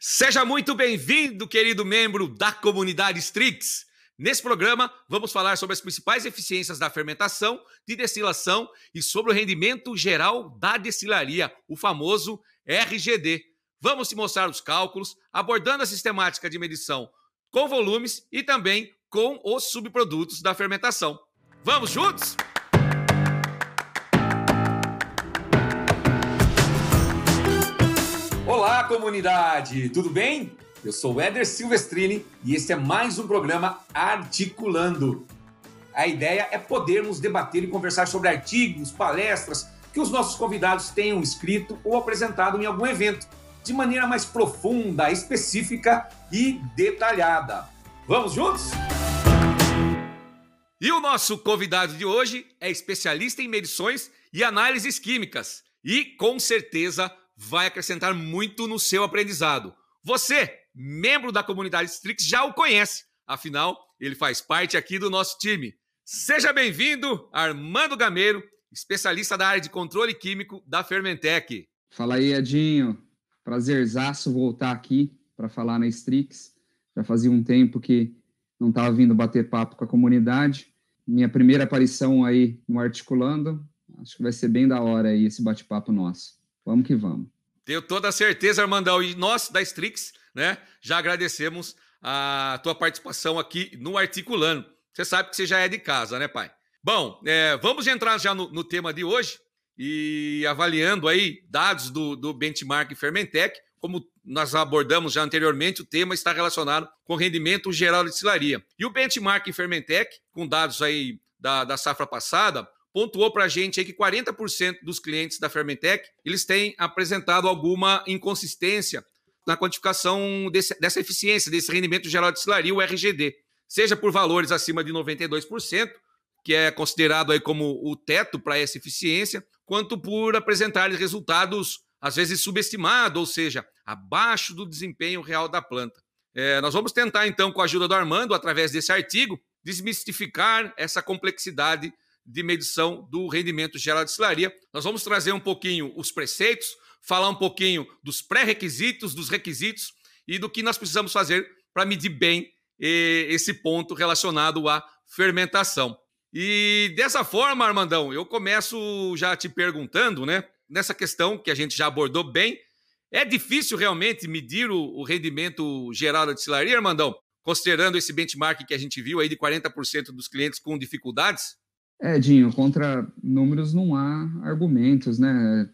Seja muito bem-vindo, querido membro da comunidade Strix. Nesse programa, vamos falar sobre as principais eficiências da fermentação, de destilação e sobre o rendimento geral da destilaria, o famoso RGD. Vamos te mostrar os cálculos, abordando a sistemática de medição com volumes e também com os subprodutos da fermentação. Vamos juntos? Olá, comunidade! Tudo bem? Eu sou o Éder Silvestrini e este é mais um programa Articulando. A ideia é podermos debater e conversar sobre artigos, palestras que os nossos convidados tenham escrito ou apresentado em algum evento, de maneira mais profunda, específica e detalhada. Vamos juntos? E o nosso convidado de hoje é especialista em medições e análises químicas e, com certeza, vai acrescentar muito no seu aprendizado. Você, membro da comunidade Strix, já o conhece, afinal, ele faz parte aqui do nosso time. Seja bem-vindo, Armando Gameiro, especialista da área de controle químico da Fermentec. Fala aí, Edinho. Prazerzaço voltar aqui para falar na Strix. Já fazia um tempo que não estava vindo bater papo com a comunidade. Minha primeira aparição aí no Articulando. Acho que vai ser bem da hora aí esse bate-papo nosso. Vamos que vamos. Tenho toda a certeza, Armandão. E nós, da Strix, né, já agradecemos a tua participação aqui no Articulando. Você sabe que você já é de casa, né, pai? Bom, é, vamos entrar já no, no, tema de hoje e avaliando aí dados do, do benchmark Fermentec. Como nós abordamos já anteriormente, o tema está relacionado com rendimento geral de destilaria. E o benchmark Fermentec, com dados aí da, da safra passada, pontuou para a gente aí que 40% dos clientes da Fermentec eles têm apresentado alguma inconsistência na quantificação desse, dessa eficiência, desse rendimento geral de destilaria, o RGD, seja por valores acima de 92%, que é considerado aí como o teto para essa eficiência, quanto por apresentar resultados às vezes subestimados, ou seja, abaixo do desempenho real da planta. É, nós vamos tentar então, com a ajuda do Armando, através desse artigo, desmistificar essa complexidade de medição do rendimento geral de destilaria. Nós vamos trazer um pouquinho os preceitos, falar um pouquinho dos pré-requisitos, dos requisitos e do que nós precisamos fazer para medir bem esse ponto relacionado à fermentação. E dessa forma, Armandão, eu começo já te perguntando, né? Nessa questão que a gente já abordou bem, é difícil realmente medir o, rendimento geral da destilaria, Armandão? Considerando esse benchmark que a gente viu aí de 40% dos clientes com dificuldades? É, Dinho, contra números não há argumentos, né?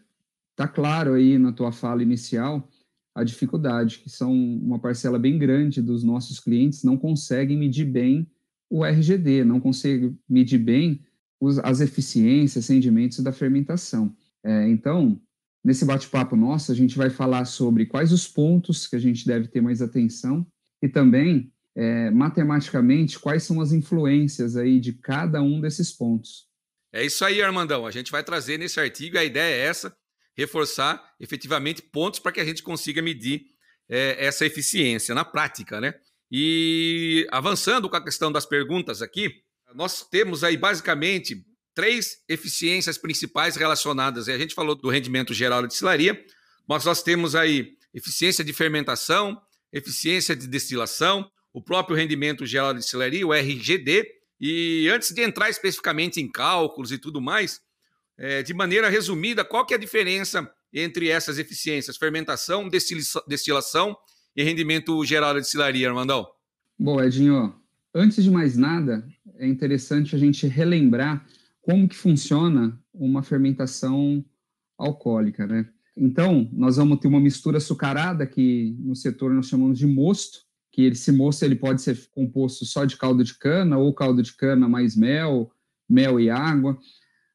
Tá claro aí na tua fala inicial a dificuldade, que são uma parcela bem grande dos nossos clientes não conseguem medir bem o RGD, não conseguem medir bem os, as eficiências, rendimentos da fermentação. É, então, nesse bate-papo nosso, a gente vai falar sobre quais os pontos que a gente deve ter mais atenção e também é, matematicamente quais são as influências aí de cada um desses pontos. É isso aí, Armandão. A gente vai trazer nesse artigo, a ideia é essa, reforçar efetivamente pontos para que a gente consiga medir é, essa eficiência na prática, né? E avançando com a questão das perguntas aqui, nós temos aí basicamente três eficiências principais relacionadas. A gente falou do rendimento geral da destilaria, mas nós temos aí eficiência de fermentação, eficiência de destilação o próprio rendimento geral de destilaria, o RGD. E antes de entrar especificamente em cálculos e tudo mais, é, de maneira resumida, qual que é a diferença entre essas eficiências, fermentação, destilação e rendimento geral da destilaria, Armandão? Bom, Edinho, antes de mais nada, é interessante a gente relembrar como que funciona uma fermentação alcoólica, né? Então, nós vamos ter uma mistura açucarada que no setor nós chamamos de mosto, que esse moço ele pode ser composto só de caldo de cana ou caldo de cana mais mel, mel e água.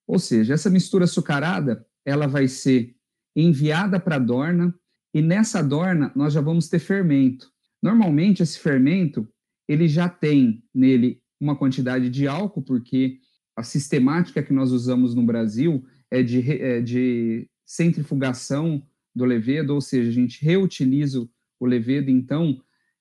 Ou seja, essa mistura açucarada, ela vai ser enviada para a dorna e nessa dorna nós já vamos ter fermento. Normalmente esse fermento, ele já tem nele uma quantidade de álcool, porque a sistemática que nós usamos no Brasil é de, é de centrifugação do levedo, ou seja, a gente reutiliza o levedo, então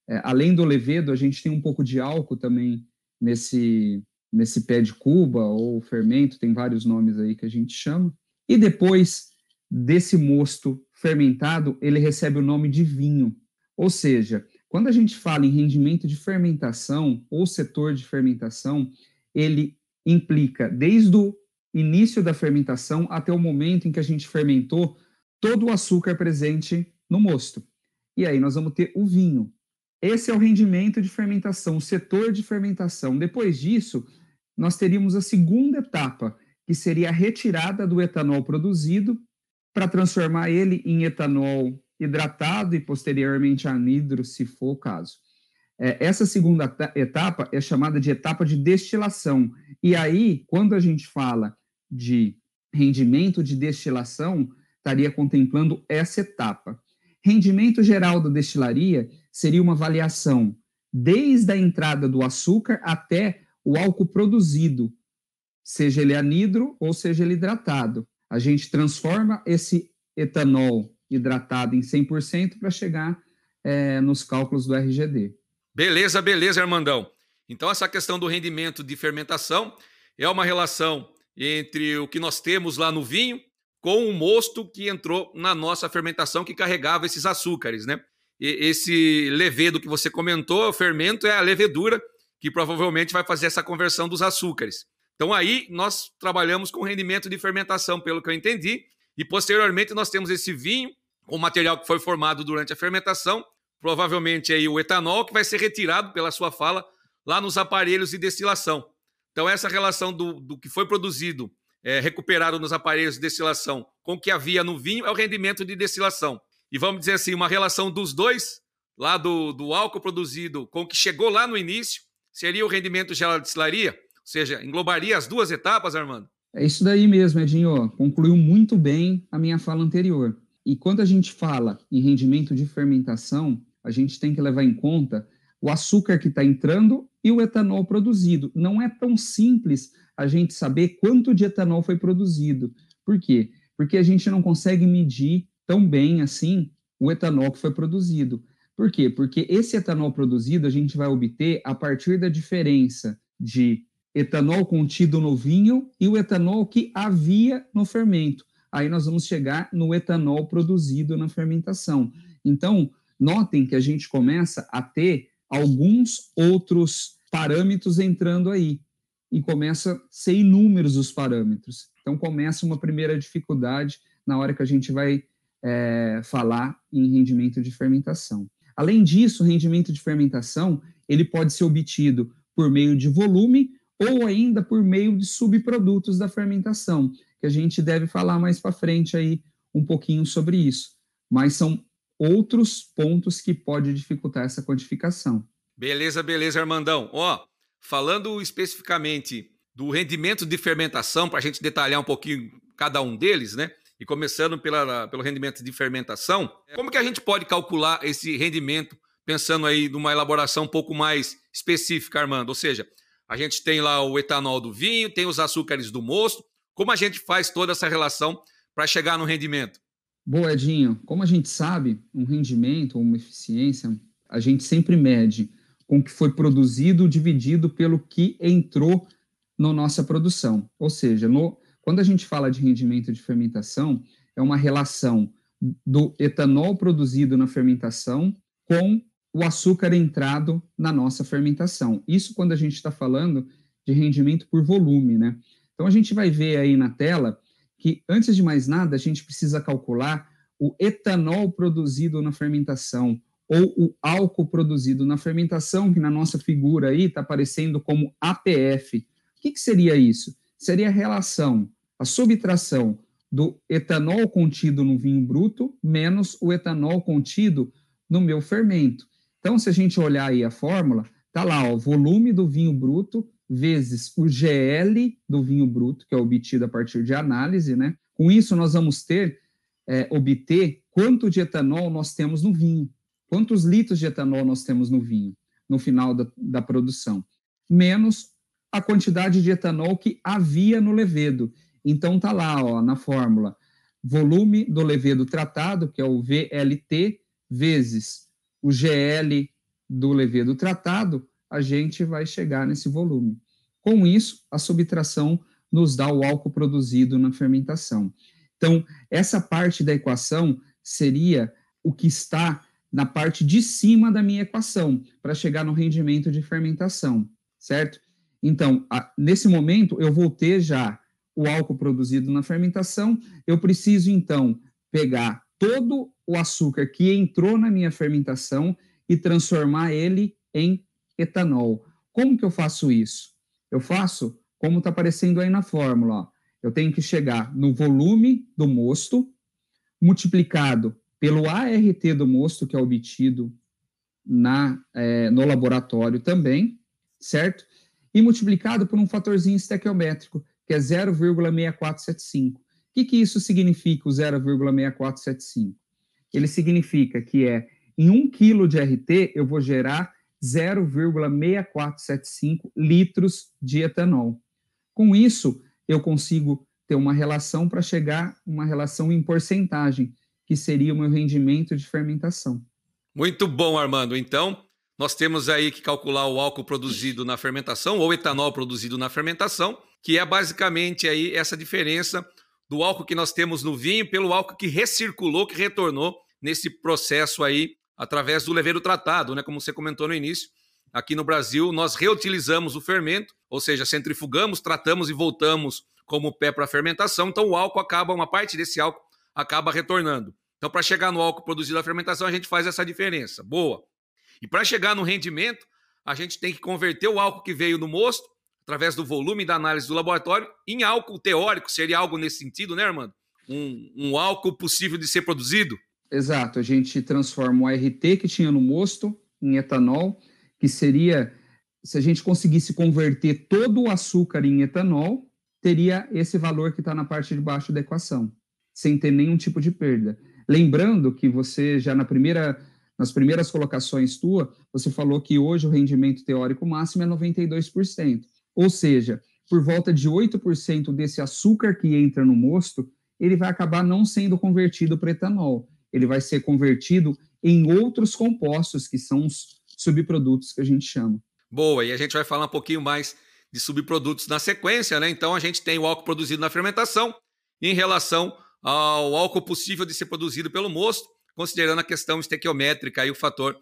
é, além do levedo, a gente tem um pouco de álcool também nesse, nesse pé de cuba ou fermento, tem vários nomes aí que a gente chama. E depois desse mosto fermentado, ele recebe o nome de vinho. Ou seja, quando a gente fala em rendimento de fermentação ou setor de fermentação, ele implica desde o início da fermentação até o momento em que a gente fermentou todo o açúcar presente no mosto. E aí nós vamos ter o vinho. Esse é o rendimento de fermentação, o setor de fermentação. Depois disso, nós teríamos a segunda etapa, que seria a retirada do etanol produzido para transformar ele em etanol hidratado e posteriormente anidro, se for o caso. É, essa segunda etapa é chamada de etapa de destilação. E aí, quando a gente fala de rendimento de destilação, estaria contemplando essa etapa. Rendimento geral da destilaria seria uma avaliação desde a entrada do açúcar até o álcool produzido, seja ele anidro ou seja ele hidratado. A gente transforma esse etanol hidratado em 100% para chegar é, nos cálculos do RGD. Beleza, beleza, Armandão. Então, essa questão do rendimento de fermentação é uma relação entre o que nós temos lá no vinho com o mosto que entrou na nossa fermentação que carregava esses açúcares, né? Esse levedo que você comentou, o fermento é a levedura que provavelmente vai fazer essa conversão dos açúcares. Então aí nós trabalhamos com rendimento de fermentação, pelo que eu entendi, e posteriormente nós temos esse vinho com material que foi formado durante a fermentação, provavelmente aí o etanol que vai ser retirado pela sua fala lá nos aparelhos de destilação. Então essa relação do, do que foi produzido é, recuperado nos aparelhos de destilação com o que havia no vinho é o rendimento de destilação. E vamos dizer assim, uma relação dos dois, lá do, do álcool produzido com o que chegou lá no início, seria o rendimento geral da destilaria? Ou seja, englobaria as duas etapas, Armando? É isso daí mesmo, Edinho. Concluiu muito bem a minha fala anterior. E quando a gente fala em rendimento de fermentação, a gente tem que levar em conta o açúcar que está entrando e o etanol produzido. Não é tão simples a gente saber quanto de etanol foi produzido. Por quê? Porque a gente não consegue medir tão bem assim o etanol que foi produzido. Por quê? Porque esse etanol produzido a gente vai obter a partir da diferença de etanol contido no vinho e o etanol que havia no fermento. Aí nós vamos chegar no etanol produzido na fermentação. Então, notem que a gente começa a ter alguns outros parâmetros entrando aí e começa a ser inúmeros os parâmetros. Então começa uma primeira dificuldade na hora que a gente vai é, falar em rendimento de fermentação. Além disso, o rendimento de fermentação ele pode ser obtido por meio de volume ou ainda por meio de subprodutos da fermentação, que a gente deve falar mais para frente aí um pouquinho sobre isso. Mas são outros pontos que podem dificultar essa quantificação. Beleza, beleza, Armandão. Ó, falando especificamente do rendimento de fermentação, para a gente detalhar um pouquinho cada um deles, né? E começando pela, pelo rendimento de fermentação, como que a gente pode calcular esse rendimento, pensando aí numa elaboração um pouco mais específica, Armando? Ou seja, a gente tem lá o etanol do vinho, tem os açúcares do mosto. Como a gente faz toda essa relação para chegar no rendimento? Boa, Edinho. Como a gente sabe, um rendimento ou uma eficiência, a gente sempre mede com o que foi produzido dividido pelo que entrou na nossa produção. Ou seja, no, quando a gente fala de rendimento de fermentação, é uma relação do etanol produzido na fermentação com o açúcar entrado na nossa fermentação. Isso quando a gente está falando de rendimento por volume, né? Então a gente vai ver aí na tela que, antes de mais nada, a gente precisa calcular o etanol produzido na fermentação, ou o álcool produzido na fermentação, que na nossa figura aí está aparecendo como APF. O que, que seria isso? Seria a relação, a subtração do etanol contido no vinho bruto menos o etanol contido no meu fermento. Então, se a gente olhar aí a fórmula, tá lá, o volume do vinho bruto vezes o GL do vinho bruto, que é obtido a partir de análise, né? Com isso, nós vamos ter, é, obter quanto de etanol nós temos no vinho. Quantos litros de etanol nós temos no vinho no final da, da produção? Menos a quantidade de etanol que havia no levedo. Então tá lá, ó, na fórmula, volume do levedo tratado, que é o VLT, vezes o GL do levedo tratado, a gente vai chegar nesse volume. Com isso, a subtração nos dá o álcool produzido na fermentação. Então, essa parte da equação seria o que está na parte de cima da minha equação, para chegar no rendimento de fermentação, certo? Então, a, nesse momento, eu vou ter já o álcool produzido na fermentação, eu preciso, então, pegar todo o açúcar que entrou na minha fermentação e transformar ele em etanol. Como que eu faço isso? Eu faço como está aparecendo aí na fórmula. Ó. Eu tenho que chegar no volume do mosto, multiplicado pelo ART do mosto, que é obtido na, é, no laboratório também, certo? E multiplicado por um fatorzinho estequiométrico, que é 0,6475. O que, que isso significa, o 0,6475? Ele significa que é em 1 kg de RT, eu vou gerar 0,6475 litros de etanol. Com isso, eu consigo ter uma relação para chegar uma relação em porcentagem, que seria o meu rendimento de fermentação. Muito bom, Armando. Então, nós temos aí que calcular o álcool produzido na fermentação ou etanol produzido na fermentação, que é basicamente aí essa diferença do álcool que nós temos no vinho pelo álcool que recirculou, que retornou nesse processo aí através do leveiro tratado, né, como você comentou no início. Aqui no Brasil, nós reutilizamos o fermento, ou seja, centrifugamos, tratamos e voltamos como pé para a fermentação. Então, o álcool acaba, uma parte desse álcool acaba retornando. Então, para chegar no álcool produzido na fermentação, a gente faz essa diferença. Boa. E para chegar no rendimento, a gente tem que converter o álcool que veio no mosto, através do volume da análise do laboratório, em álcool teórico. Seria algo nesse sentido, né, Armando? Um, um álcool possível de ser produzido? Exato, a gente transforma o ART que tinha no mosto em etanol, que seria, se a gente conseguisse converter todo o açúcar em etanol, teria esse valor que está na parte de baixo da equação, sem ter nenhum tipo de perda. Lembrando que você já na primeira, nas primeiras colocações tua, você falou que hoje o rendimento teórico máximo é 92%. Ou seja, por volta de 8% desse açúcar que entra no mosto, ele vai acabar não sendo convertido para etanol ele vai ser convertido em outros compostos, que são os subprodutos que a gente chama. Boa, e a gente vai falar um pouquinho mais de subprodutos na sequência, né? Então a gente tem o álcool produzido na fermentação em relação ao álcool possível de ser produzido pelo mosto, considerando a questão estequiométrica e o fator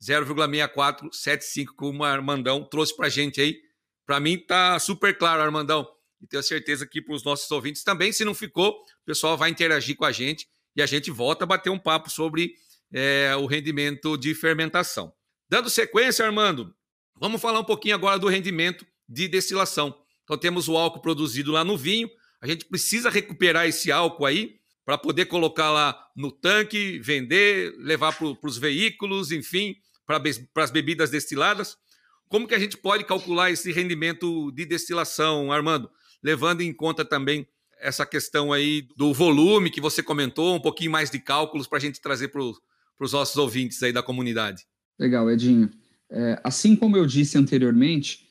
0,6475 que o Armandão trouxe para a gente aí. Para mim tá super claro, Armandão, e tenho certeza que para os nossos ouvintes também. Se não ficou, o pessoal vai interagir com a gente e a gente volta a bater um papo sobre é, o rendimento de fermentação. Dando sequência, Armando, vamos falar um pouquinho agora do rendimento de destilação. Então temos o álcool produzido lá no vinho, a gente precisa recuperar esse álcool aí para poder colocar lá no tanque, vender, levar para os veículos, enfim, para as bebidas destiladas. Como que a gente pode calcular esse rendimento de destilação, Armando? Levando em conta também essa questão aí do volume que você comentou, um pouquinho mais de cálculos para a gente trazer para os nossos ouvintes aí da comunidade. Legal, Edinho. É, assim como eu disse anteriormente,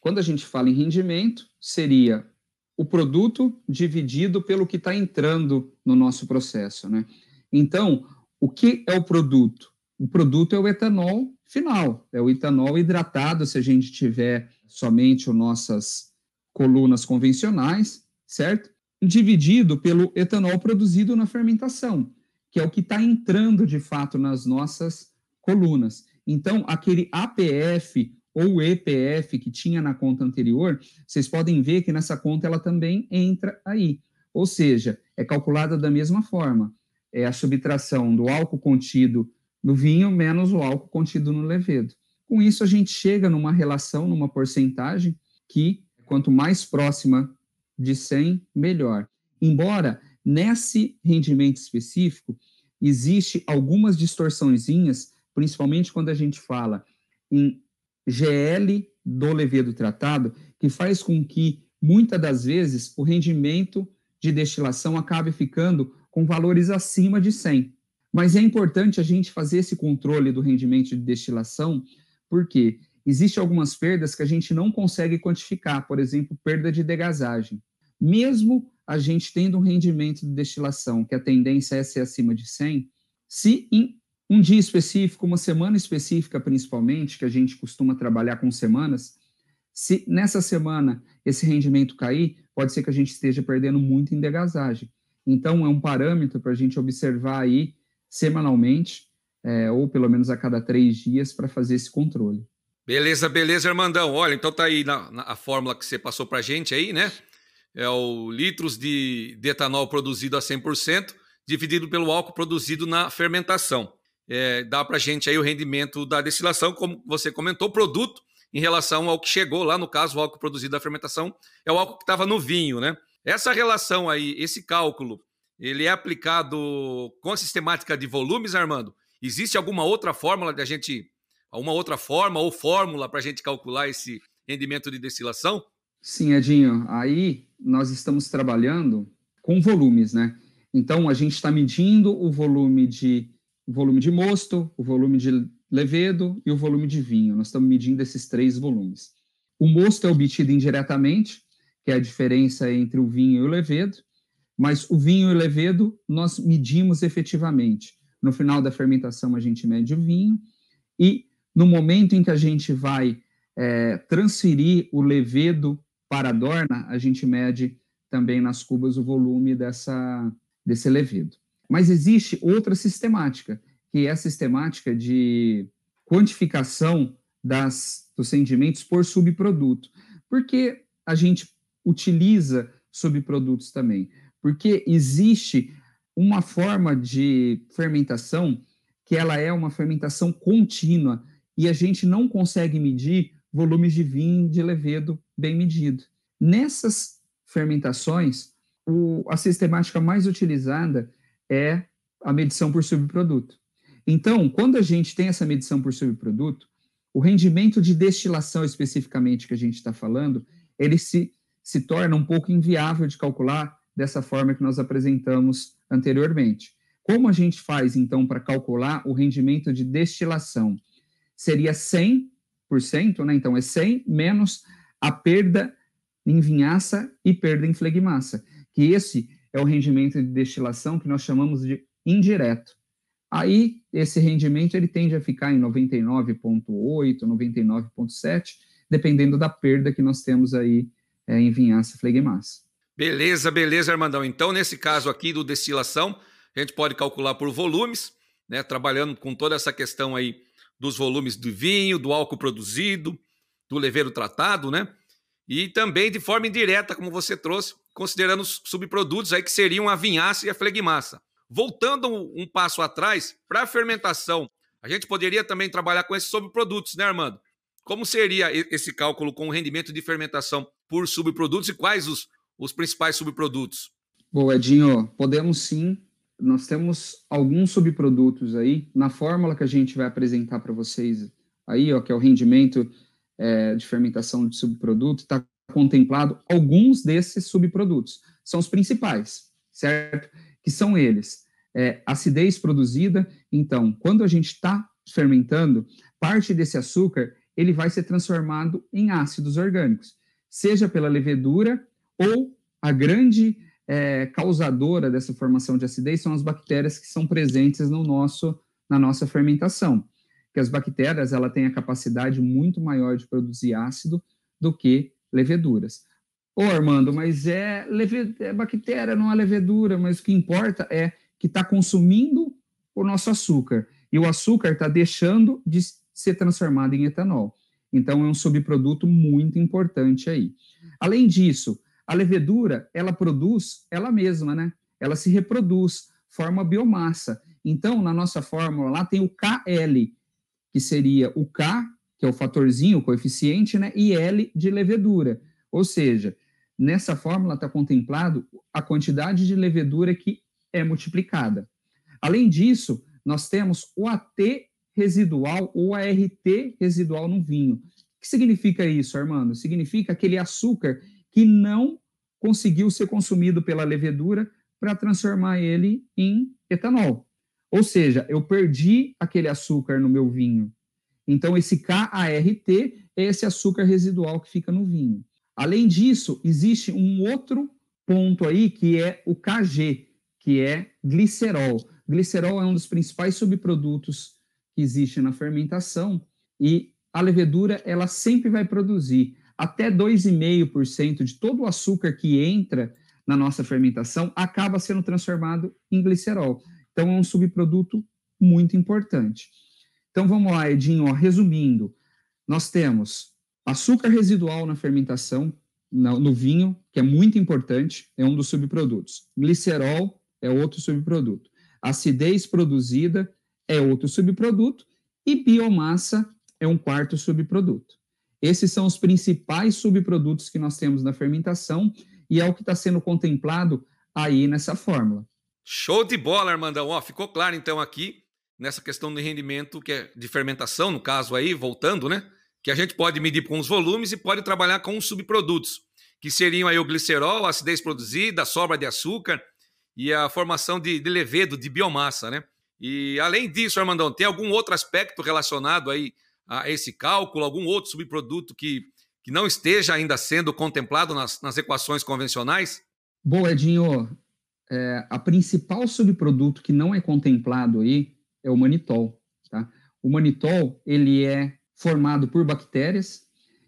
quando a gente fala em rendimento, seria o produto dividido pelo que está entrando no nosso processo, né? Então, o que é o produto? O produto é o etanol final, é o etanol hidratado, se a gente tiver somente as nossas colunas convencionais, certo? dividido pelo etanol produzido na fermentação, que é o que está entrando de fato nas nossas colunas. Então, aquele APF ou EPF que tinha na conta anterior, vocês podem ver que nessa conta ela também entra aí. Ou seja, é calculada da mesma forma. É a subtração do álcool contido no vinho menos o álcool contido no levedo. Com isso, a gente chega numa relação, numa porcentagem que, quanto mais próxima de 100, melhor. Embora nesse rendimento específico existe algumas distorçõezinhas, principalmente quando a gente fala em GL do levedo tratado, que faz com que muitas das vezes o rendimento de destilação acabe ficando com valores acima de 100. Mas é importante a gente fazer esse controle do rendimento de destilação, porque Existem algumas perdas que a gente não consegue quantificar, por exemplo, perda de degasagem. Mesmo a gente tendo um rendimento de destilação que a tendência é ser acima de 100, se em um dia específico, uma semana específica principalmente, que a gente costuma trabalhar com semanas, se nessa semana esse rendimento cair, pode ser que a gente esteja perdendo muito em degasagem. Então, é um parâmetro para a gente observar aí semanalmente é, ou pelo menos a cada três dias, para fazer esse controle. Beleza, beleza, Armandão. Olha, então tá aí na, na a fórmula que você passou para gente aí, né? É o litros de, de etanol produzido a 100%, dividido pelo álcool produzido na fermentação. É, dá para gente aí o rendimento da destilação, como você comentou, produto em relação ao que chegou lá, no caso, o álcool produzido da fermentação, é o álcool que estava no vinho, né? Essa relação aí, esse cálculo, ele é aplicado com a sistemática de volumes, Armando? Existe alguma outra fórmula de a gente, alguma outra forma ou fórmula para a gente calcular esse rendimento de destilação? Sim, Edinho. Aí nós estamos trabalhando com volumes, né? Então a gente está medindo o volume de o volume de mosto, o volume de levedo e o volume de vinho. Nós estamos medindo esses três volumes. O mosto é obtido indiretamente, que é a diferença entre o vinho e o levedo, mas o vinho e o levedo nós medimos efetivamente. No final da fermentação, a gente mede o vinho, e no momento em que a gente vai é, transferir o levedo para a dorna, a gente mede também nas cubas o volume dessa, desse levedo. Mas existe outra sistemática, que é a sistemática de quantificação das, dos rendimentos por subproduto. Por que a gente utiliza subprodutos também? Porque existe uma forma de fermentação que ela é uma fermentação contínua e a gente não consegue medir volumes de vinho de levedo bem medido. Nessas fermentações, o, a sistemática mais utilizada é a medição por subproduto. Então, quando a gente tem essa medição por subproduto, o rendimento de destilação especificamente que a gente está falando, ele se, se torna um pouco inviável de calcular dessa forma que nós apresentamos anteriormente. Como a gente faz, então, para calcular o rendimento de destilação? Seria 100%, né? Então, é 100 menos a perda em vinhaça e perda em flegmassa, que esse é o rendimento de destilação que nós chamamos de indireto. Aí, esse rendimento ele tende a ficar em 99,8, 99,7, dependendo da perda que nós temos aí é, em vinhaça flegmassa. Beleza, beleza, Armandão. Então, nesse caso aqui do destilação, a gente pode calcular por volumes, né, trabalhando com toda essa questão aí dos volumes do vinho, do álcool produzido, do leveiro tratado, né? E também de forma indireta, como você trouxe, considerando os subprodutos aí que seriam a vinhaça e a flegmassa. Voltando um passo atrás, para a fermentação, a gente poderia também trabalhar com esses subprodutos, né, Armando? Como seria esse cálculo com o rendimento de fermentação por subprodutos e quais os, os principais subprodutos? Bom, Edinho, podemos sim. Nós temos alguns subprodutos aí na fórmula que a gente vai apresentar para vocês aí, ó, que é o rendimento é, de fermentação de subproduto, está contemplado alguns desses subprodutos. São os principais, certo? Que são eles. É, acidez produzida, então, quando a gente está fermentando, parte desse açúcar ele vai ser transformado em ácidos orgânicos, seja pela levedura ou a grande é, causadora dessa formação de acidez são as bactérias que são presentes no nosso, na nossa fermentação. Que as bactérias ela têm a capacidade muito maior de produzir ácido do que leveduras. Ô, Armando, mas é, leve... é bactéria, não é levedura, mas o que importa é que está consumindo o nosso açúcar. E o açúcar está deixando de ser transformado em etanol. Então, é um subproduto muito importante aí. Além disso, a levedura, ela produz ela mesma, né? Ela se reproduz, forma biomassa. Então, na nossa fórmula lá tem o KL, que seria o K que é o fatorzinho, o coeficiente, né, e L de levedura. Ou seja, nessa fórmula está contemplado a quantidade de levedura que é multiplicada. Além disso, nós temos o AT residual ou ART residual no vinho. O que significa isso, Armando? Significa aquele açúcar que não conseguiu ser consumido pela levedura para transformar ele em etanol. Ou seja, eu perdi aquele açúcar no meu vinho. Então, esse KART é esse açúcar residual que fica no vinho. Além disso, existe um outro ponto aí que é o KG, que é glicerol. Glicerol é um dos principais subprodutos que existe na fermentação e a levedura ela sempre vai produzir até 2,5% de todo o açúcar que entra na nossa fermentação acaba sendo transformado em glicerol. Então é um subproduto muito importante. Então vamos lá, Edinho, ó, resumindo, nós temos açúcar residual na fermentação, no, no vinho, que é muito importante, é um dos subprodutos. Glicerol é outro subproduto. Acidez produzida é outro subproduto. E biomassa é um quarto subproduto. Esses são os principais subprodutos que nós temos na fermentação e é o que está sendo contemplado aí nessa fórmula. Show de bola, Armandão. Ó, ficou claro então aqui nessa questão de rendimento que é de fermentação, no caso aí, voltando, né? Que a gente pode medir com os volumes e pode trabalhar com os subprodutos, que seriam aí o glicerol, a acidez produzida, a sobra de açúcar e a formação de, de levedo, de biomassa, né? E além disso, Armandão, tem algum outro aspecto relacionado aí a esse cálculo, algum outro subproduto que, que não esteja ainda sendo contemplado nas, nas equações convencionais? Bom, Edinho, é, a principal subproduto que não é contemplado aí é o manitol. Tá? O manitol ele é formado por bactérias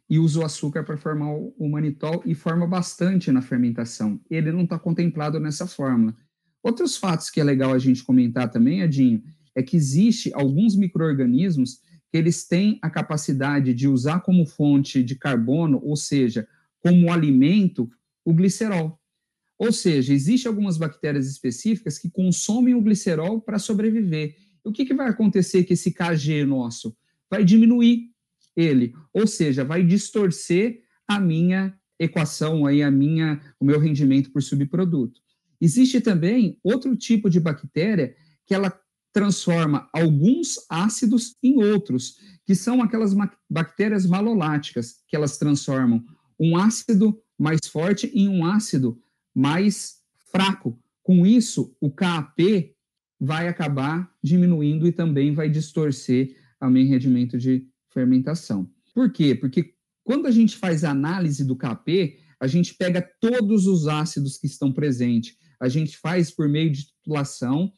e usa o açúcar para formar o manitol e forma bastante na fermentação. Ele não está contemplado nessa fórmula. Outros fatos que é legal a gente comentar também, Edinho, é que existe alguns micro-organismos que eles têm a capacidade de usar como fonte de carbono, ou seja, como alimento, o glicerol. Ou seja, existem algumas bactérias específicas que consomem o glicerol para sobreviver. E o que, que vai acontecer com esse KG nosso? Vai diminuir ele, ou seja, vai distorcer a minha equação aí, a minha, o meu rendimento por subproduto. Existe também outro tipo de bactéria que ela transforma alguns ácidos em outros, que são aquelas bactérias maloláticas, que elas transformam um ácido mais forte em um ácido mais fraco. Com isso, o KAP vai acabar diminuindo e também vai distorcer o meu rendimento de fermentação. Por quê? Porque quando a gente faz a análise do KP, a gente pega todos os ácidos que estão presentes, a gente faz por meio de titulação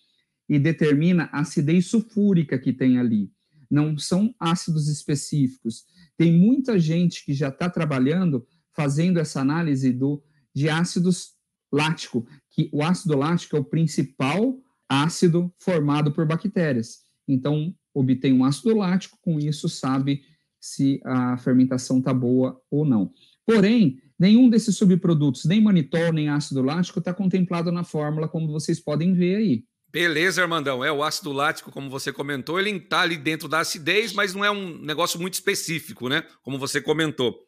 e determina a acidez sulfúrica que tem ali. Não são ácidos específicos. Tem muita gente que já está trabalhando fazendo essa análise do, de ácidos lático, que o ácido lático é o principal ácido formado por bactérias. Então, obtém um ácido lático, com isso sabe se a fermentação está boa ou não. Porém, nenhum desses subprodutos, nem manitol, nem ácido lático, está contemplado na fórmula, como vocês podem ver aí. Beleza, Armandão. É o ácido lático, como você comentou, ele está ali dentro da acidez, mas não é um negócio muito específico, né? Como você comentou.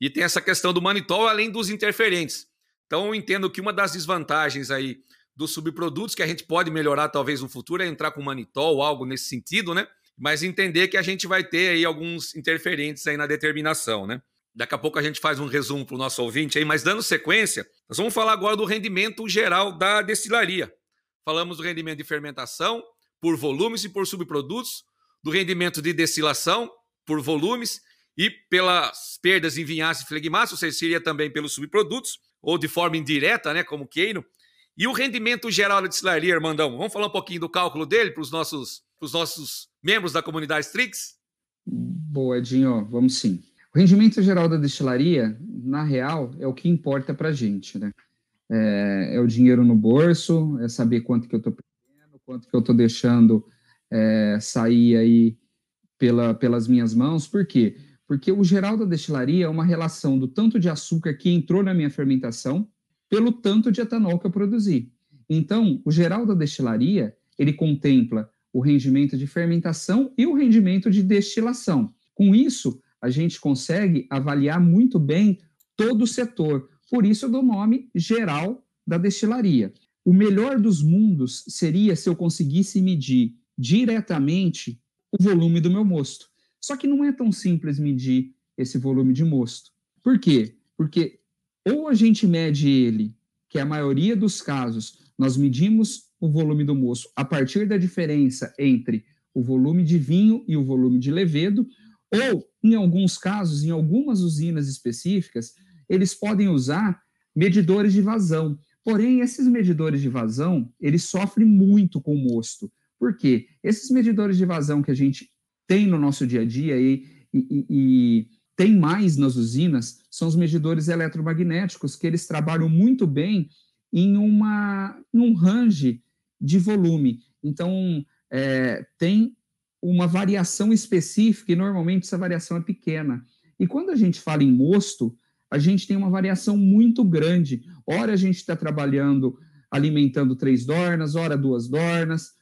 E tem essa questão do manitol, além dos interferentes. Então, eu entendo que uma das desvantagens aí dos subprodutos que a gente pode melhorar talvez no futuro é entrar com manitol, algo nesse sentido, né? Mas entender que a gente vai ter aí alguns interferentes aí na determinação, né? Daqui a pouco a gente faz um resumo para o nosso ouvinte aí, mas dando sequência, nós vamos falar agora do rendimento geral da destilaria. Falamos do rendimento de fermentação por volumes e por subprodutos, do rendimento de destilação por volumes e pelas perdas em vinhaça e flegmaço, ou seja, seria também pelos subprodutos ou de forma indireta, né, como queiro. E o rendimento geral da destilaria, Armandão? Vamos falar um pouquinho do cálculo dele para os nossos, nossos membros da comunidade Strix? Boa, Edinho, vamos sim. O rendimento geral da destilaria, na real, é o que importa para a gente, né? É, é, o dinheiro no bolso, é saber quanto que eu estou perdendo, quanto que eu estou deixando é, sair aí pela, pelas minhas mãos. Por quê? Porque o geral da destilaria é uma relação do tanto de açúcar que entrou na minha fermentação pelo tanto de etanol que eu produzi. Então, o geral da destilaria, ele contempla o rendimento de fermentação e o rendimento de destilação. Com isso, a gente consegue avaliar muito bem todo o setor. Por isso eu dou o nome geral da destilaria. O melhor dos mundos seria se eu conseguisse medir diretamente o volume do meu mosto. Só que não é tão simples medir esse volume de mosto. Por quê? Porque ou a gente mede ele, que é a maioria dos casos, nós medimos o volume do moço a partir da diferença entre o volume de vinho e o volume de levedo, ou, em alguns casos, em algumas usinas específicas, eles podem usar medidores de vazão. Porém, esses medidores de vazão, eles sofrem muito com o mosto. Por quê? Esses medidores de vazão que a gente tem no nosso dia a dia e, e, e tem mais nas usinas são os medidores eletromagnéticos, que eles trabalham muito bem em, uma, em um range de volume. Então, é, tem uma variação específica e normalmente essa variação é pequena. E quando a gente fala em mosto, a gente tem uma variação muito grande. Ora a gente está trabalhando alimentando três dornas, ora duas dornas.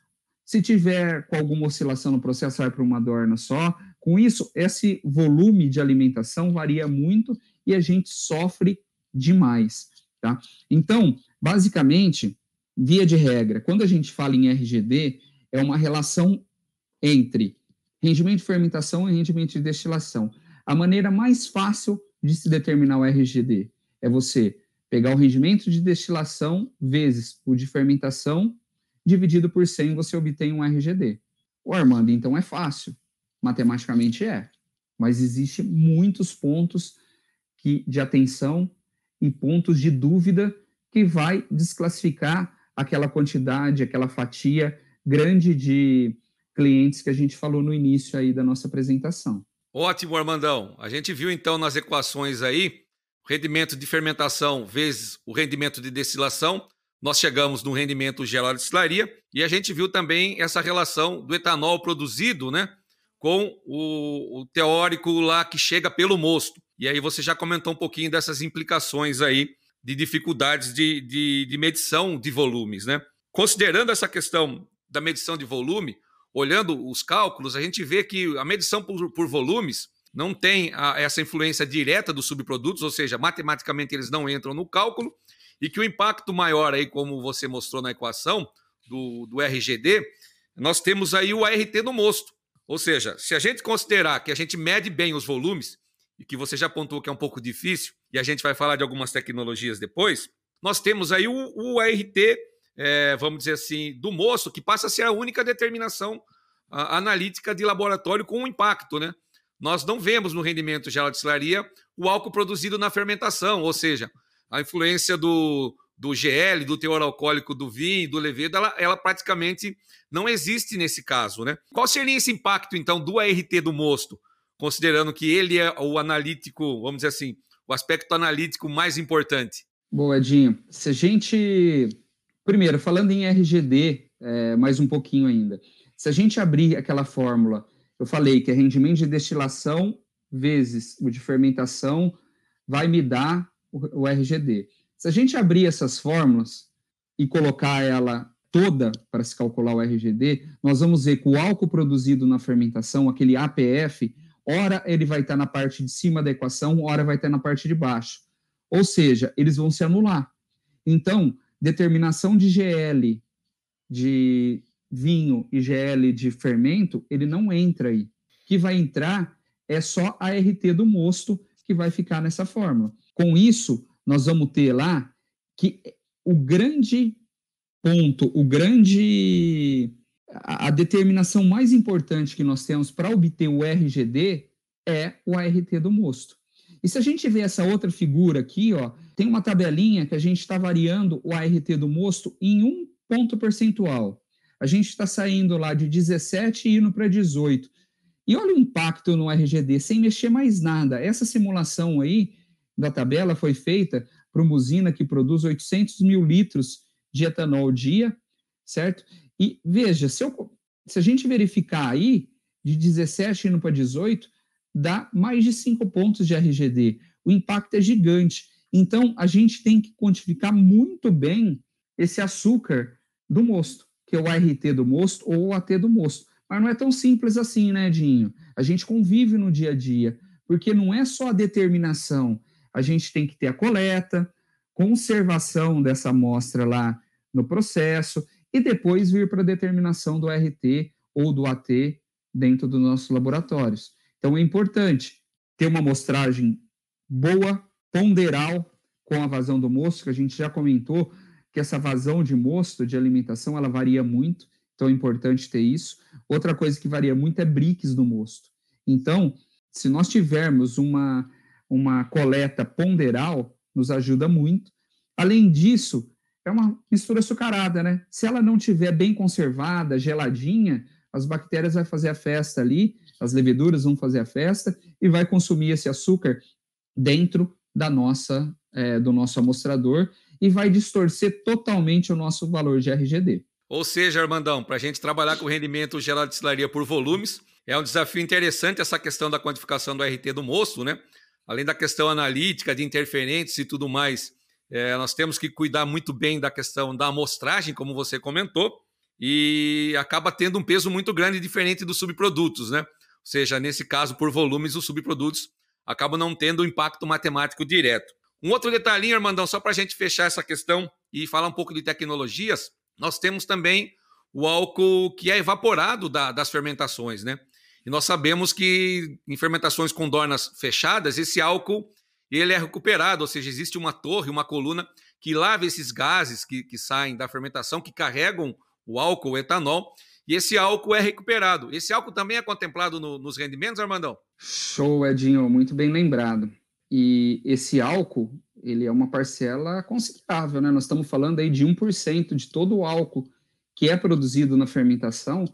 Se tiver com alguma oscilação no processo, vai para uma dorna só. Com isso, esse volume de alimentação varia muito e a gente sofre demais. Tá? Então, basicamente, via de regra, quando a gente fala em RGD, é uma relação entre rendimento de fermentação e rendimento de destilação. A maneira mais fácil de se determinar o RGD é você pegar o rendimento de destilação vezes o de fermentação, dividido por 100, você obtém um RGD. O Armando, então, é fácil. Matematicamente é. Mas existe muitos pontos que, de atenção e pontos de dúvida que vai desclassificar aquela quantidade, aquela fatia grande de clientes que a gente falou no início aí da nossa apresentação. Ótimo, Armandão. A gente viu então nas equações aí rendimento de fermentação vezes o rendimento de destilação. Nós chegamos no rendimento geral de destilaria e a gente viu também essa relação do etanol produzido, né, com o, o teórico lá que chega pelo mosto. E aí você já comentou um pouquinho dessas implicações aí de dificuldades de, de, de medição de volumes, né? Considerando essa questão da medição de volume, olhando os cálculos, a gente vê que a medição por, por volumes não tem a, essa influência direta dos subprodutos, ou seja, matematicamente eles não entram no cálculo, e que o impacto maior aí, como você mostrou na equação do, do RGD, nós temos aí o ART no mosto. Ou seja, se a gente considerar que a gente mede bem os volumes, e que você já apontou que é um pouco difícil, e a gente vai falar de algumas tecnologias depois, nós temos aí o, o ART é, vamos dizer assim, do moço, que passa a ser a única determinação a, analítica de laboratório com impacto, né? Nós não vemos no rendimento geral de destilaria o álcool produzido na fermentação, ou seja, a influência do, do GL, do teor alcoólico do vinho, do levedo, ela, ela praticamente não existe nesse caso, né? Qual seria esse impacto, então, do ART do mosto, considerando que ele é o analítico, vamos dizer assim, o aspecto analítico mais importante? Boa, Edinho. Se a gente Primeiro, falando em RGD, é, mais um pouquinho ainda. Se a gente abrir aquela fórmula, eu falei que é rendimento de destilação vezes o de fermentação vai me dar o, RGD. Se a gente abrir essas fórmulas e colocar ela toda para se calcular o RGD, nós vamos ver que o álcool produzido na fermentação, aquele APF, ora ele vai estar na parte de cima da equação, ora vai estar na parte de baixo. Ou seja, eles vão se anular. Então, determinação de GL de vinho e GL de fermento, ele não entra aí. O que vai entrar é só a RT do mosto que vai ficar nessa fórmula. Com isso, nós vamos ter lá que o grande ponto, o grande a, determinação mais importante que nós temos para obter o RGD é o ART do mosto. E se a gente vê essa outra figura aqui, ó, tem uma tabelinha que a gente está variando o ART do mosto em um ponto percentual. A gente está saindo lá de 17 e indo para 18. E olha o impacto no RGD, sem mexer mais nada. Essa simulação aí da tabela foi feita para uma usina que produz 800 mil litros de etanol dia, certo? E veja, se, eu, se a gente verificar aí, de 17 indo para 18, dá mais de 5 pontos de RGD. O impacto é gigante. Então, a gente tem que quantificar muito bem esse açúcar do mosto, que é o ART do mosto ou o AT do mosto. Mas não é tão simples assim, né, Dinho? A gente convive no dia a dia, porque não é só a determinação, a gente tem que ter a coleta, conservação dessa amostra lá no processo e depois vir para a determinação do RT ou do AT dentro dos nossos laboratórios. Então é importante ter uma amostragem boa, ponderal com a vazão do mosto, que a gente já comentou que essa vazão de mosto de alimentação ela varia muito, então é importante ter isso. Outra coisa que varia muito é briques do mosto. Então, se nós tivermos uma, uma coleta ponderal, nos ajuda muito. Além disso, é uma mistura açucarada, né? Se ela não tiver bem conservada, geladinha, as bactérias vão fazer a festa ali, as leveduras vão fazer a festa e vai consumir esse açúcar dentro da nossa, é, do nosso amostrador e vai distorcer totalmente o nosso valor de RGD. Ou seja, Armandão, para a gente trabalhar com rendimento gerado de destilaria por volumes, é um desafio interessante essa questão da quantificação do RT do moço, né? Além da questão analítica, de interferentes e tudo mais, é, nós temos que cuidar muito bem da questão da amostragem, como você comentou, e acaba tendo um peso muito grande diferente dos subprodutos, né? Ou seja, nesse caso, por volumes, os subprodutos acabam não tendo impacto matemático direto. Um outro detalhinho, Armandão, só para a gente fechar essa questão e falar um pouco de tecnologias, nós temos também o álcool que é evaporado da, das fermentações, né? E nós sabemos que em fermentações com dornas fechadas, esse álcool ele é recuperado, ou seja, existe uma torre, uma coluna que lava esses gases que, que saem da fermentação, que carregam o álcool, o etanol, e esse álcool é recuperado. Esse álcool também é contemplado no, nos rendimentos, Armandão? Show, Edinho, muito bem lembrado. E esse álcool, ele é uma parcela considerável, né? Nós estamos falando aí de 1% de todo o álcool que é produzido na fermentação,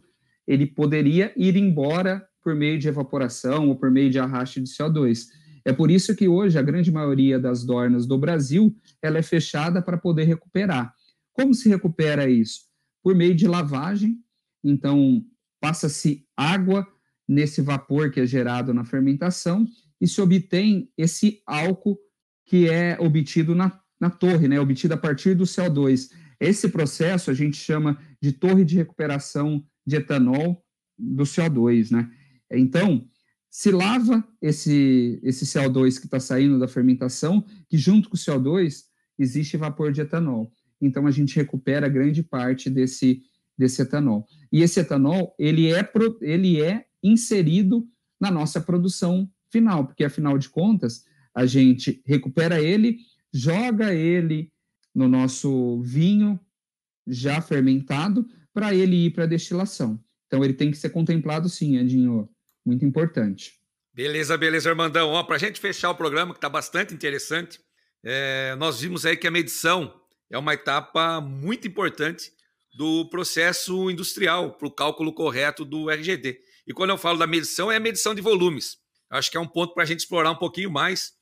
ele poderia ir embora por meio de evaporação ou por meio de arraste de CO2. É por isso que hoje a grande maioria das dornas do Brasil ela é fechada para poder recuperar. Como se recupera isso? Por meio de lavagem. Então, passa-se água nesse vapor que é gerado na fermentação e se obtém esse álcool que é obtido na, na torre, né? obtido a partir do CO2. Esse processo a gente chama de torre de recuperação de etanol do CO2. Né? Então, se lava esse, esse CO2 que está saindo da fermentação, que junto com o CO2 existe vapor de etanol. Então a gente recupera grande parte desse, desse etanol. E esse etanol ele é, ele é inserido na nossa produção final, porque afinal de contas a gente recupera ele, joga ele no nosso vinho já fermentado para ele ir para a destilação. Então ele tem que ser contemplado sim, Edinho muito importante. Beleza, beleza, Armandão. Para a gente fechar o programa, que está bastante interessante, é, nós vimos aí que a medição é uma etapa muito importante do processo industrial para o cálculo correto do RGD. E quando eu falo da medição, é a medição de volumes. Acho que é um ponto para a gente explorar um pouquinho mais,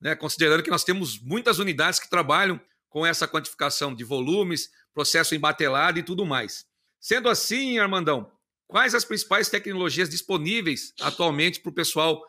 né, considerando que nós temos muitas unidades que trabalham com essa quantificação de volumes, processo embatelado e tudo mais. Sendo assim, Armandão, Quais as principais tecnologias disponíveis atualmente para o pessoal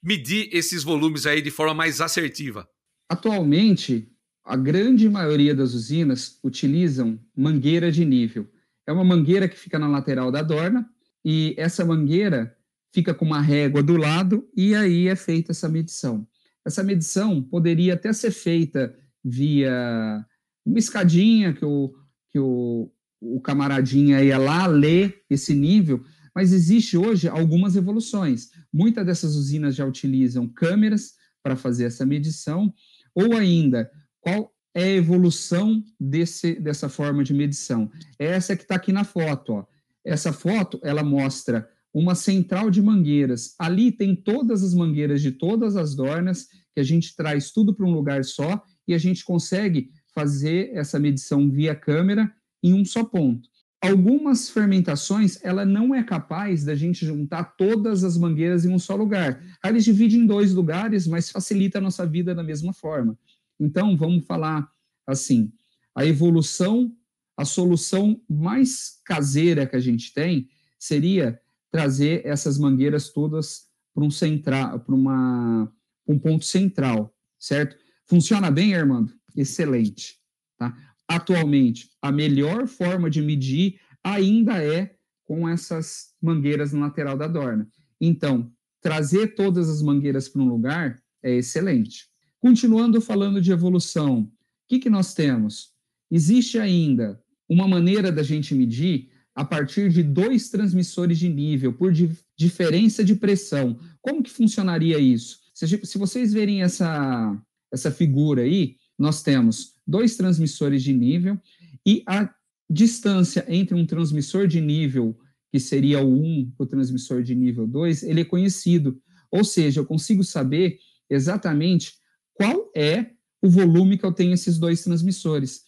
medir esses volumes aí de forma mais assertiva? Atualmente, a grande maioria das usinas utilizam mangueira de nível. É uma mangueira que fica na lateral da dorna e essa mangueira fica com uma régua do lado e aí é feita essa medição. Essa medição poderia até ser feita via uma escadinha que o, que o, o camaradinha ia lá ler esse nível, mas existe hoje algumas evoluções. Muitas dessas usinas já utilizam câmeras para fazer essa medição, ou ainda, qual é a evolução desse, dessa forma de medição? É essa que está aqui na foto. Ó. Essa foto ela mostra uma central de mangueiras. Ali tem todas as mangueiras de todas as dornas, que a gente traz tudo para um lugar só e a gente consegue fazer essa medição via câmera em um só ponto. Algumas fermentações, ela não é capaz da gente juntar todas as mangueiras em um só lugar. Eles dividem em dois lugares, mas facilita a nossa vida da mesma forma. Então, vamos falar assim, a evolução, a solução mais caseira que a gente tem seria trazer essas mangueiras todas para um central, para uma um ponto central, certo? Funciona bem, Armando? Excelente, tá? Atualmente, a melhor forma de medir ainda é com essas mangueiras na lateral da dorna. Então, trazer todas as mangueiras para um lugar é excelente. Continuando falando de evolução, o que, que nós temos? Existe ainda uma maneira da gente medir a partir de dois transmissores de nível por di diferença de pressão. Como que funcionaria isso? Se, se vocês verem essa, essa figura aí, nós temos dois transmissores de nível e a distância entre um transmissor de nível, que seria o 1, para o transmissor de nível 2, ele é conhecido. Ou seja, eu consigo saber exatamente qual é o volume que eu tenho esses dois transmissores,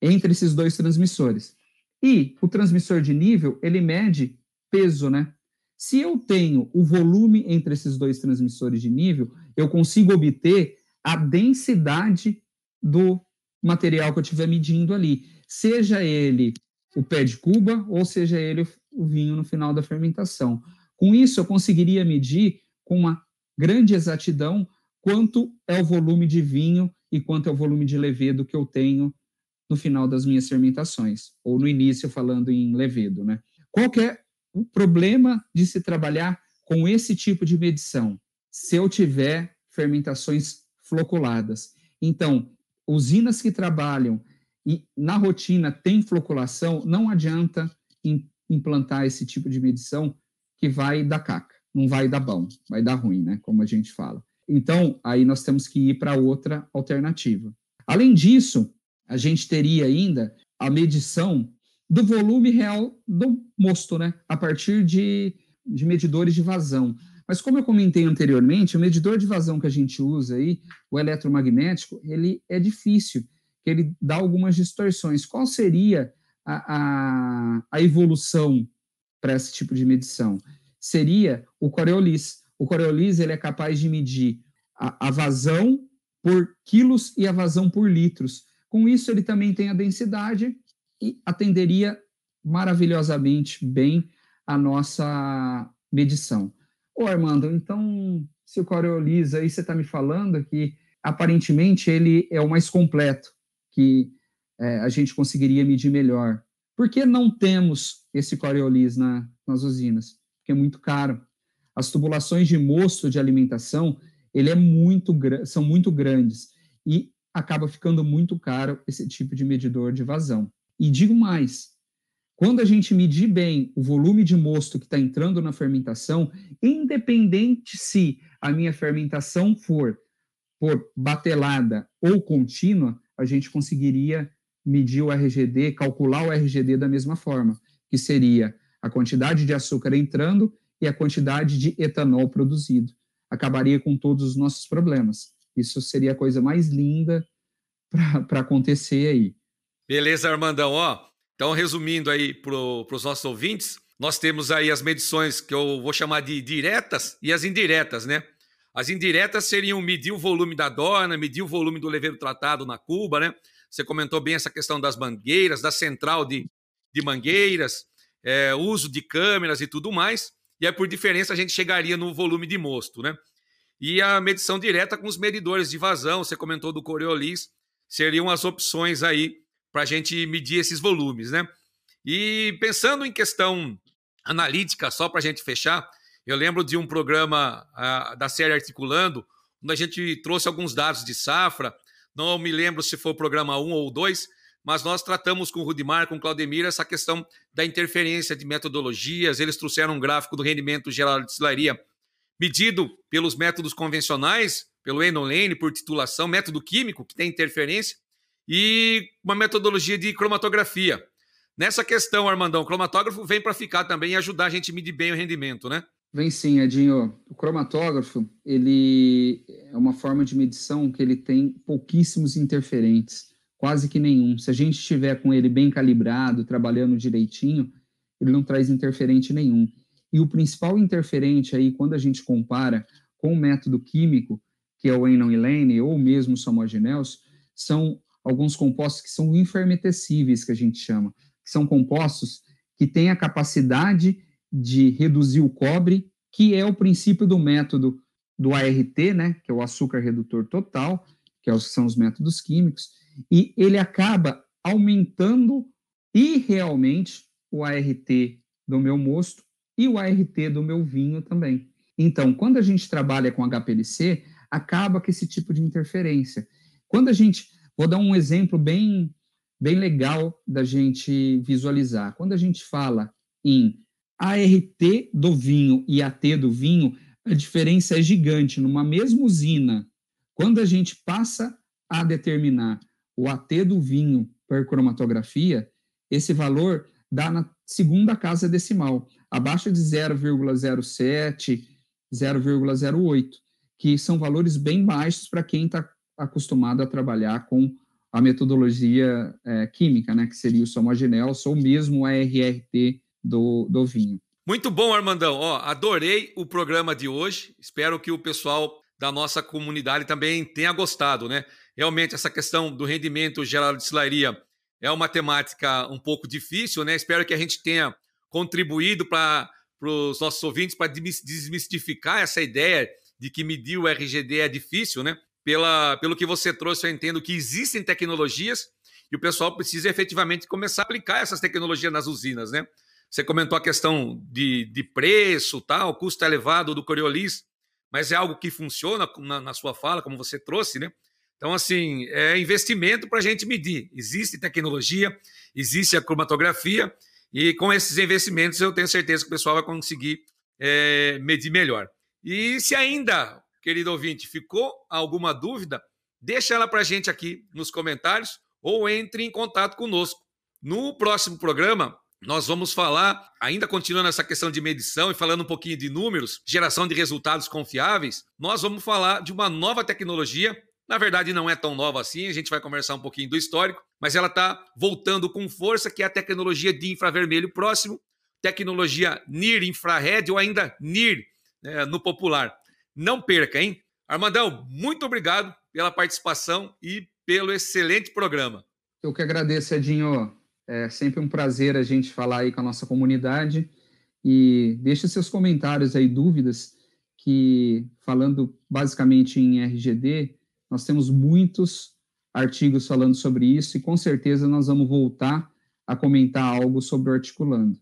entre esses dois transmissores. E o transmissor de nível, ele mede peso, né? Se eu tenho o volume entre esses dois transmissores de nível, eu consigo obter a densidade do material que eu estiver medindo ali, seja ele o pé de cuba, ou seja ele o vinho no final da fermentação. Com isso, eu conseguiria medir com uma grande exatidão quanto é o volume de vinho e quanto é o volume de levedo que eu tenho no final das minhas fermentações, ou no início falando em levedo, né? Qual é o problema de se trabalhar com esse tipo de medição? Se eu tiver fermentações floculadas. Então, usinas que trabalham e na rotina tem floculação, não adianta implantar esse tipo de medição que vai dar caca, não vai dar bom, vai dar ruim, né? Como a gente fala. Então, aí nós temos que ir para outra alternativa. Além disso, a gente teria ainda a medição do volume real do mosto, né? A partir de, de medidores de vazão. Mas como eu comentei anteriormente, o medidor de vazão que a gente usa aí, o eletromagnético, ele é difícil, que ele dá algumas distorções. Qual seria a, a, a evolução para esse tipo de medição? Seria o Coriolis. O Coriolis ele é capaz de medir a, a vazão por quilos e a vazão por litros. Com isso, ele também tem a densidade e atenderia maravilhosamente bem a nossa medição. Ô, Armando, então, se o Coriolis aí você está me falando que aparentemente ele é o mais completo, que é, a gente conseguiria medir melhor. Por que não temos esse Coriolis na, nas usinas? Porque é muito caro. As tubulações de mosto de alimentação ele é muito, são muito grandes e acaba ficando muito caro esse tipo de medidor de vazão. E digo mais, quando a gente medir bem o volume de mosto que está entrando na fermentação, independente se a minha fermentação for por batelada ou contínua, a gente conseguiria medir o RGD, calcular o RGD da mesma forma, que seria a quantidade de açúcar entrando e a quantidade de etanol produzido acabaria com todos os nossos problemas. Isso seria a coisa mais linda para acontecer aí. Beleza, Armandão. Ó, então, resumindo aí para os nossos ouvintes, nós temos aí as medições que eu vou chamar de diretas e as indiretas, né? As indiretas seriam medir o volume da dona, medir o volume do leveiro tratado na cuba, né? Você comentou bem essa questão das mangueiras, da central de, de mangueiras, é, uso de câmeras e tudo mais e aí por diferença a gente chegaria no volume de mosto, né? E a medição direta com os medidores de vazão, você comentou do Coriolis, seriam as opções aí para a gente medir esses volumes, né? E pensando em questão analítica, só para a gente fechar, eu lembro de um programa da série Articulando, onde a gente trouxe alguns dados de safra, não me lembro se foi o programa 1 ou 2, mas nós tratamos com o Rudimar, com o Claudemir, essa questão da interferência de metodologias. Eles trouxeram um gráfico do rendimento geral de destilaria medido pelos métodos convencionais, pelo Enolane, por titulação, método químico, que tem interferência, e uma metodologia de cromatografia. Nessa questão, Armandão, o cromatógrafo vem para ficar também e ajudar a gente a medir bem o rendimento, né? Vem sim, Edinho. O cromatógrafo, ele é uma forma de medição que ele tem pouquíssimos interferentes quase que nenhum. Se a gente estiver com ele bem calibrado, trabalhando direitinho, ele não traz interferente nenhum. E o principal interferente aí, quando a gente compara com o método químico, que é o Enon-Elaine ou mesmo o Somogenels, são alguns compostos que são infermentecíveis, que a gente chama, que são compostos que têm a capacidade de reduzir o cobre, que é o princípio do método do ART, né, que é o açúcar redutor total, que é são os métodos químicos, e ele acaba aumentando irrealmente o ART do meu mosto e o ART do meu vinho também. Então, quando a gente trabalha com HPLC, acaba com esse tipo de interferência. Quando a gente, vou dar um exemplo bem bem legal da gente visualizar. Quando a gente fala em ART do vinho e AT do vinho, a diferença é gigante. Numa mesma usina, quando a gente passa a determinar o AT do vinho por cromatografia, esse valor dá na segunda casa decimal, abaixo de 0,07, 0,08, que são valores bem baixos para quem está acostumado a trabalhar com a metodologia é, química, né, que seria o Somogenels ou mesmo a RRT do, do vinho. Muito bom, Armandão. Ó, adorei o programa de hoje. Espero que o pessoal da nossa comunidade também tenha gostado, né? realmente essa questão do rendimento geral de destilaria é uma temática um pouco difícil, né? Espero que a gente tenha contribuído para os nossos ouvintes para desmistificar essa ideia de que medir o RGD é difícil, né? Pela, pelo que você trouxe, eu entendo que existem tecnologias e o pessoal precisa efetivamente começar a aplicar essas tecnologias nas usinas, né? Você comentou a questão de, de preço, tal, custo elevado do Coriolis, mas é algo que funciona na, na sua fala, como você trouxe, né? Então, assim, é investimento para a gente medir. Existe tecnologia, existe a cromatografia, e com esses investimentos eu tenho certeza que o pessoal vai conseguir é, medir melhor. E se ainda, querido ouvinte, ficou alguma dúvida, deixa ela para a gente aqui nos comentários ou entre em contato conosco. No próximo programa, nós vamos falar, ainda continuando essa questão de medição e falando um pouquinho de números, geração de resultados confiáveis, nós vamos falar de uma nova tecnologia. Na verdade, não é tão nova assim, a gente vai conversar um pouquinho do histórico, mas ela está voltando com força, que é a tecnologia de infravermelho próximo, tecnologia NIR infrared ou ainda NIR né, no popular. Não perca, hein? Armandão, muito obrigado pela participação e pelo excelente programa. Eu que agradeço, Edinho. É sempre um prazer a gente falar aí com a nossa comunidade e deixe seus comentários aí, dúvidas, que falando basicamente em RGD, nós temos muitos artigos falando sobre isso e com certeza nós vamos voltar a comentar algo sobre o articulando.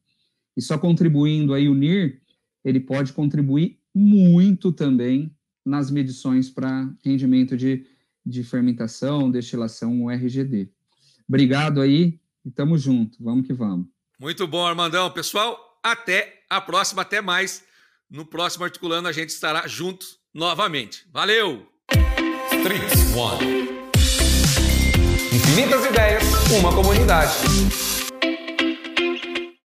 E só contribuindo aí o NIR, ele pode contribuir muito também nas medições para rendimento de, de fermentação, destilação, o RGD. Obrigado aí e tamo junto. Vamos que vamos. Muito bom, Armandão. Pessoal, até a próxima, até mais. No próximo Articulando a gente estará juntos novamente. Valeu! Streets One. Infinitas ideias, uma comunidade.